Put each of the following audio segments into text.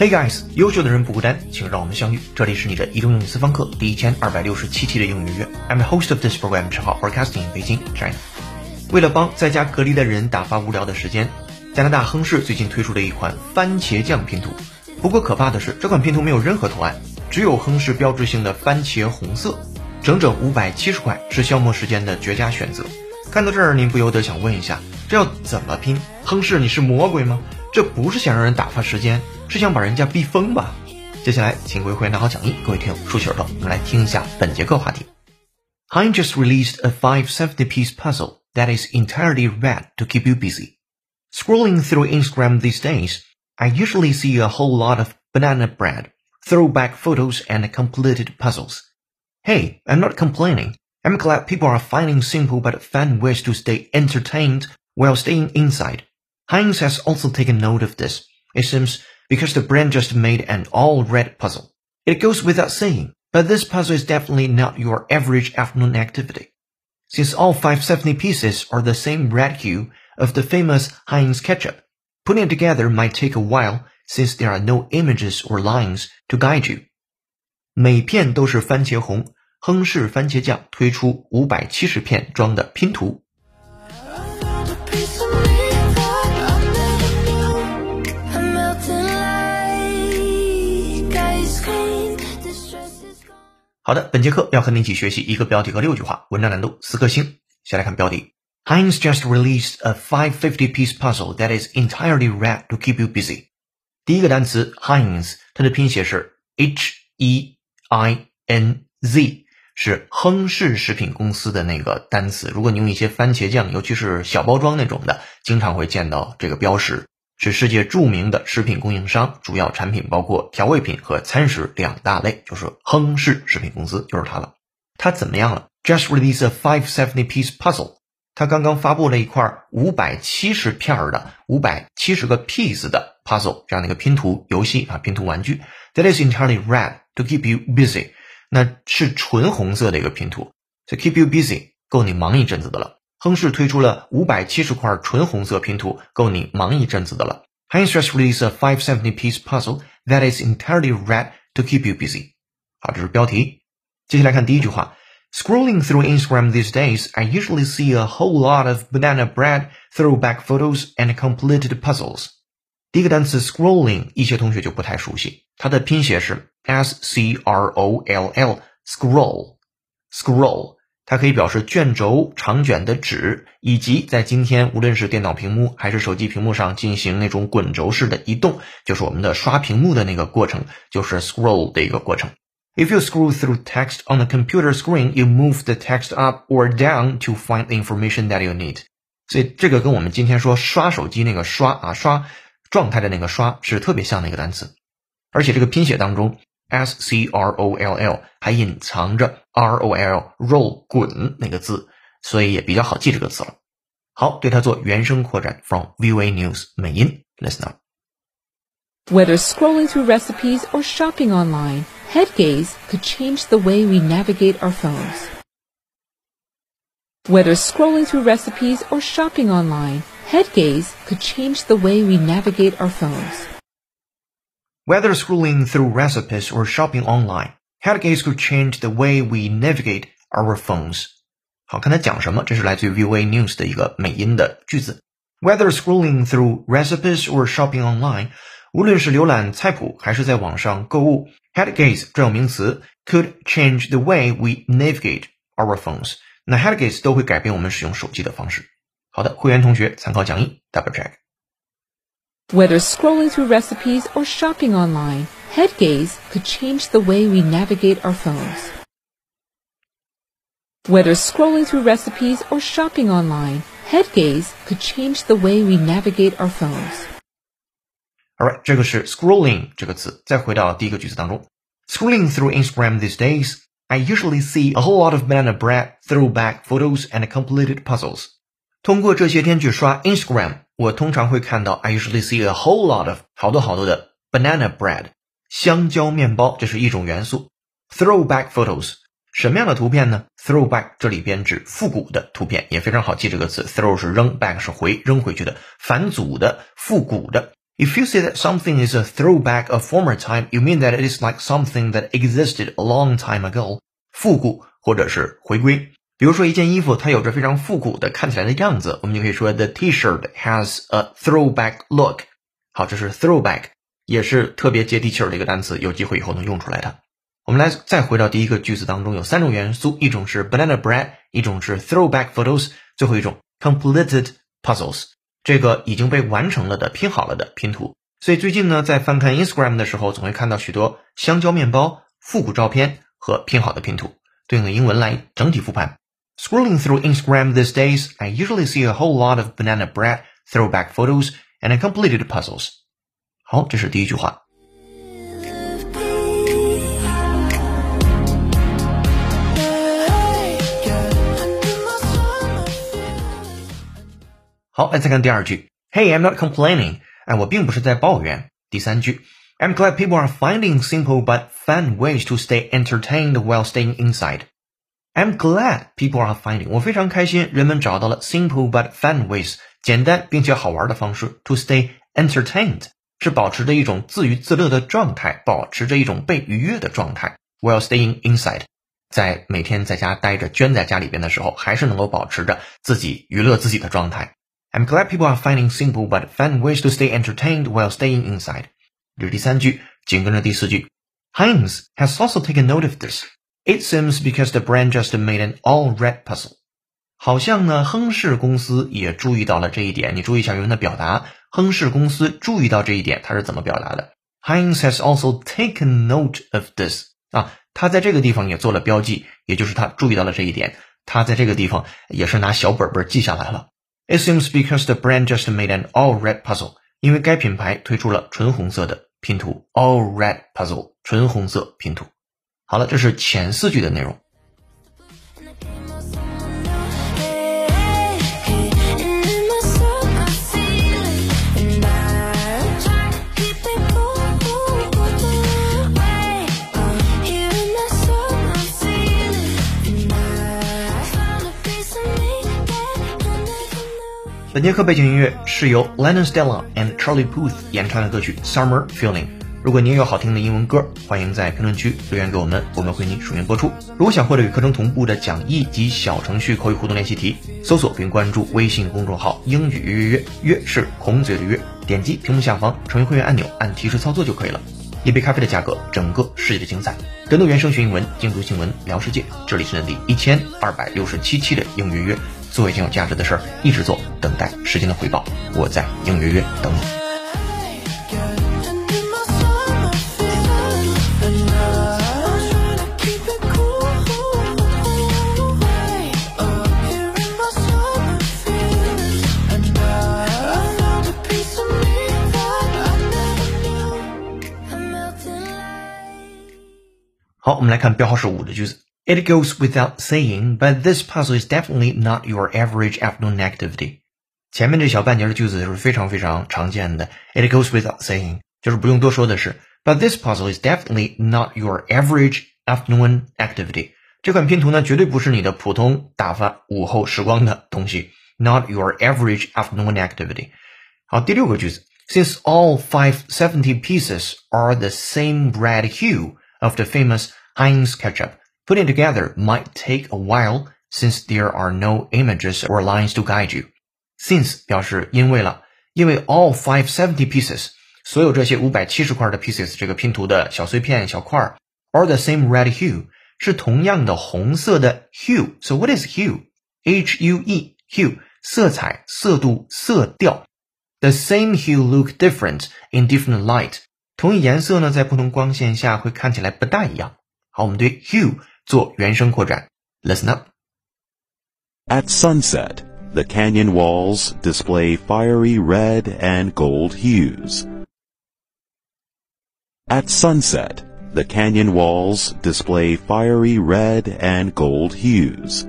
Hey guys，优秀的人不孤单，请让我们相遇。这里是你的移动英语私房课第一千二百六十七期的英语约。I'm a host of this program，陈浩，broadcasting in Beijing, China。为了帮在家隔离的人打发无聊的时间，加拿大亨氏最近推出了一款番茄酱拼图。不过可怕的是，这款拼图没有任何图案，只有亨氏标志性的番茄红色，整整五百七十块，是消磨时间的绝佳选择。看到这儿，您不由得想问一下，这要怎么拼？亨氏，你是魔鬼吗？这不是想让人打发时间，是想把人家逼疯吧？接下来，请各位拿好讲义，各位听友竖起耳朵，我们来听一下本节课话题。Hein just released a 570-piece puzzle that is entirely red to keep you busy. Scrolling through Instagram these days, I usually see a whole lot of banana bread, throwback photos, and completed puzzles. Hey, I'm not complaining. I'm glad people are finding simple but fun ways to stay entertained while staying inside. Heinz has also taken note of this, it seems, because the brand just made an all-red puzzle. It goes without saying, but this puzzle is definitely not your average afternoon activity. Since all 570 pieces are the same red hue of the famous Heinz ketchup, putting it together might take a while since there are no images or lines to guide you. 每片都是番茄红，亨氏番茄酱推出五百七十片装的拼图。 好的，本节课要和您一起学习一个标题和六句话，文章难度四颗星。先来看标题：Heinz just released a 550-piece puzzle that is entirely red to keep you busy。第一个单词 Heinz，它的拼写是 H E I N Z，是亨氏食品公司的那个单词。如果你用一些番茄酱，尤其是小包装那种的，经常会见到这个标识。是世界著名的食品供应商，主要产品包括调味品和餐食两大类，就是亨氏食品公司，就是它了。它怎么样了？Just released a five seventy piece puzzle。它刚刚发布了一块五百七十片儿的、五百七十个 piece 的 puzzle 这样的一个拼图游戏啊，拼图玩具。That is entirely red to keep you busy。那是纯红色的一个拼图，to keep you busy，够你忙一阵子的了。亨氏推出了五百七十块纯红色拼图，够你忙一阵子的了。Heinz just released a 570-piece puzzle that is entirely red to keep you busy。好，这是标题。接下来看第一句话：Scrolling through Instagram these days, I usually see a whole lot of banana bread, throwback photos, and completed puzzles。第一个单词 scrolling，一些同学就不太熟悉，它的拼写是 s c r o l l，scroll，scroll。 它可以表示卷轴、长卷的纸，以及在今天无论是电脑屏幕还是手机屏幕上进行那种滚轴式的移动，就是我们的刷屏幕的那个过程，就是 scroll 的一个过程。If you scroll through text on the computer screen, you move the text up or down to find the information that you need。所以这个跟我们今天说刷手机那个刷啊刷状态的那个刷是特别像的一个单词，而且这个拼写当中。S C R O L L 还隐藏着 R O L roll 滚那个字，所以也比较好记这个词了。好，对它做原声扩展，from VOA News 美音，listen up。Whether scrolling through recipes or shopping online, head gaze could change the way we navigate our phones. Whether scrolling through recipes or shopping online, head gaze could change the way we navigate our phones. Whether scrolling through recipes or shopping online, headgaze could change the way we navigate our phones. 好，看它讲什么？这是来自于 VOA News 的一个美音的句子。Whether scrolling through recipes or shopping online，无论是浏览菜谱还是在网上购物，headgaze 专有名词 could change the way we navigate our phones。那 headgaze 都会改变我们使用手机的方式。好的，会员同学参考讲义，double check。 whether scrolling through recipes or shopping online, head gaze could change the way we navigate our phones. Whether scrolling through recipes or shopping online, head gaze could change the way we navigate our phones. Alright，这个是 scrolling 这个词。再回到第一个句子当中，scrolling through Instagram these days, I usually see a whole lot of banana bread, throwback photos, and completed puzzles. 通过这些天去刷 Instagram，我通常会看到 I usually see a whole lot of 好多好多的 banana bread 香蕉面包，这是一种元素。Throwback photos 什么样的图片呢？Throwback 这里边指复古的图片，也非常好记这个词。Throw 是扔，back 是回扔回去的，返祖的、复古的。If you say that something is a throwback of former time, you mean that it is like something that existed a long time ago. 复古或者是回归。比如说一件衣服，它有着非常复古的看起来的样子，我们就可以说 The T-shirt has a throwback look。好，这是 throwback，也是特别接地气儿的一个单词，有机会以后能用出来的。我们来再回到第一个句子当中，有三种元素，一种是 banana bread，一种是 throwback photos，最后一种 completed puzzles。这个已经被完成了的拼好了的拼图。所以最近呢，在翻看 Instagram 的时候，总会看到许多香蕉面包、复古照片和拼好的拼图。对应的英文来整体复盘。Scrolling through Instagram these days, I usually see a whole lot of banana bread, throwback photos, and completed puzzles. 好，这是第一句话。好，来再看第二句。Hey, I'm not complaining. 哎，我并不是在抱怨。第三句。I'm glad people are finding simple but fun ways to stay entertained while staying inside. I'm glad people are finding. 我非常开心，人们找到了 simple but fun ways，简单并且好玩的方式 to stay entertained，是保持着一种自娱自乐的状态，保持着一种被愉悦的状态，while staying inside，在每天在家待着，圈在家里边的时候，还是能够保持着自己娱乐自己的状态。I'm glad people are finding simple but fun ways to stay entertained while staying inside。这是第三句，紧跟着第四句，Heinz has also taken note of this. It seems because the brand just made an all-red puzzle. 好像呢，亨氏公司也注意到了这一点。你注意一下原文的表达，亨氏公司注意到这一点，它是怎么表达的？Heinz has also taken note of this. 啊，他在这个地方也做了标记，也就是他注意到了这一点。他在这个地方也是拿小本本记下来了。It seems because the brand just made an all-red puzzle. 因为该品牌推出了纯红色的拼图，all red puzzle，纯红色拼图。好了，这是前四句的内容。本节课背景音乐是由 Lennon Stella and Charlie Puth 演唱的歌曲《Summer Feeling》。如果您有好听的英文歌，欢迎在评论区留言给我们，我们会您署名播出。如果想获得与课程同步的讲义及小程序口语互动练习题，搜索并关注微信公众号“英语约约约”，约是孔子的约，点击屏幕下方成为会员按钮，按提示操作就可以了。一杯咖啡的价格，整个世界的精彩。更多原声学英文，精读新闻聊世界。这里是第一千二百六十七期的英语约约。做一件有价值的事儿，一直做，等待时间的回报。我在英语约约等你。好，我们来看标号是五的句子。It goes without saying, but this puzzle is definitely not your average afternoon activity. 前面这小半截的句子就是非常非常常见的。It goes without saying，就是不用多说的是。But this puzzle is definitely not your average afternoon activity。这款拼图呢，绝对不是你的普通打发午后时光的东西。Not your average afternoon activity。好，第六个句子，Since all five seventy pieces are the same red hue of the famous Heinz ketchup。Putting together might take a while since there are no images or lines to guide you. Since 表示因为了，因为 all five seventy pieces 所有这些五百七十块的 pieces 这个拼图的小碎片小块 are the same red hue 是同样的红色的 hue. So what is hue? H U E hue 色彩、色度、色调。The same hue look different in different light. 同一颜色呢，在不同光线下会看起来不大一样。 好，我们对 hue 做原声扩展。Listen up. At sunset, the canyon walls display fiery red and gold hues. At sunset, the canyon walls display fiery red and gold hues.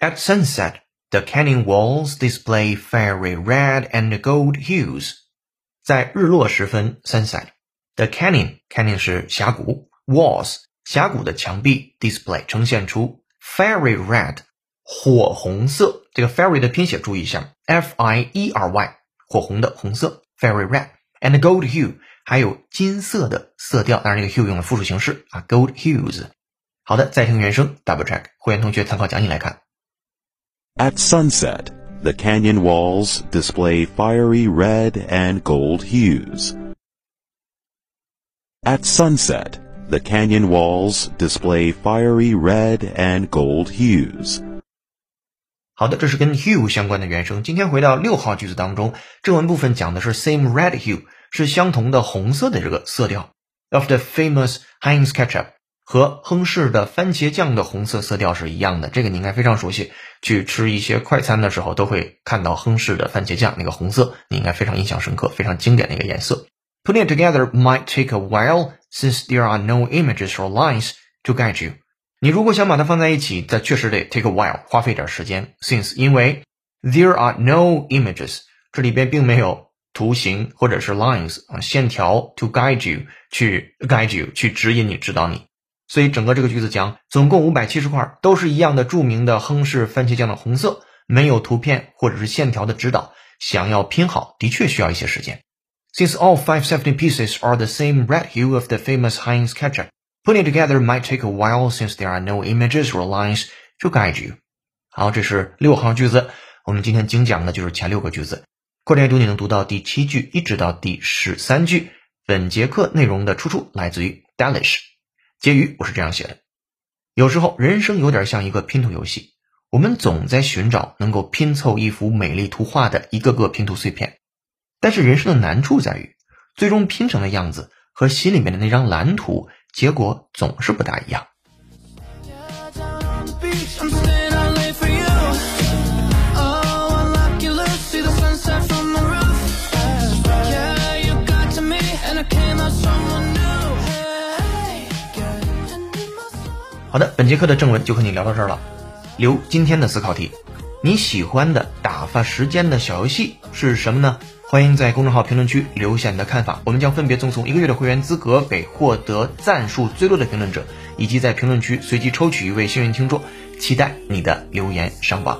At sunset, the canyon walls display fiery red and gold hues. 在日落时分，sunset，the canyon canyon 是峡谷 ，walls 峡谷的墙壁 display 呈现出 fairy red 火红色，这个 fairy 的拼写注意一下，f i e r y 火红的红色 fiery red，and gold hue，还有金色的色调。当然，这个 hue 用了复数形式啊，gold hues。好的，再听原声，double check。会员同学参考讲义来看。At sunset, the canyon walls display fiery red and gold hues. At sunset, The canyon walls display fiery red and gold hues. 好的，这是跟 hue 相关的原声。今天回到六号句子当中，正文部分讲的是 same red hue，是相同的红色的这个色调。Of the famous Heinz ketchup 和亨氏的番茄酱的红色色调是一样的，这个你应该非常熟悉。去吃一些快餐的时候，都会看到亨氏的番茄酱那个红色，你应该非常印象深刻，非常经典的一个颜色。Putting it together might take a while since there are no images or lines to guide you. 你如果想把它放在一起，这确实得 take a while，花费点时间。Since 因为 there are no images，这里边并没有图形或者是 lines 啊线条 to guide you 去 guide you 去指引你指导你。所以整个这个句子讲，总共五百七十块，都是一样的著名的亨氏番茄酱的红色，没有图片或者是线条的指导，想要拼好的确需要一些时间。Since all five seventy pieces are the same red hue of the famous Heinz ketchup. Putting together might take a while since there are no images or lines to guide you。好，这是六行句子。我们今天精讲的就是前六个句子。扩展阅读你能读到第七句一直到第十三句。本节课内容的出处来自于 Dalish。结语我是这样写的：有时候人生有点像一个拼图游戏，我们总在寻找能够拼凑一幅美丽图画的一个个拼图碎片。但是人生的难处在于，最终拼成的样子和心里面的那张蓝图。结果总是不大一样。好的，本节课的正文就和你聊到这儿了。留今天的思考题：你喜欢的打发时间的小游戏是什么呢？欢迎在公众号评论区留下你的看法，我们将分别赠送一个月的会员资格给获得赞数最多的评论者，以及在评论区随机抽取一位幸运听众，期待你的留言上榜。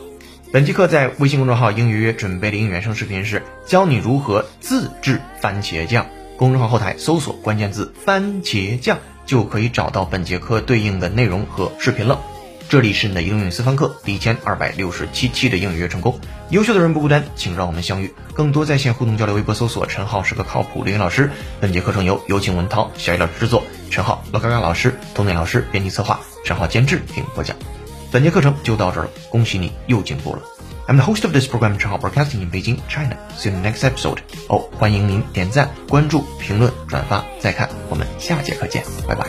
本期课在微信公众号“英语约”准备的英语原声视频是教你如何自制番茄酱，公众号后台搜索关键字“番茄酱”就可以找到本节课对应的内容和视频了。这里是你的英语私房课第一千二百六十七期的英语约成功。优秀的人不孤单，请让我们相遇。更多在线互动交流，微博搜索“陈浩是个靠谱的英语老师”。本节课程由有请文涛、小雨老师制作，陈浩、罗嘎嘎老师、童磊老师编辑策划，陈浩监制并播讲。本节课程就到这儿了，恭喜你又进步了。I'm the host of this program, 陈浩 Broadcasting in Beijing, China. See you in the next episode. 哦，欢迎您点赞、关注、评论、转发、再看。我们下节课见，拜拜。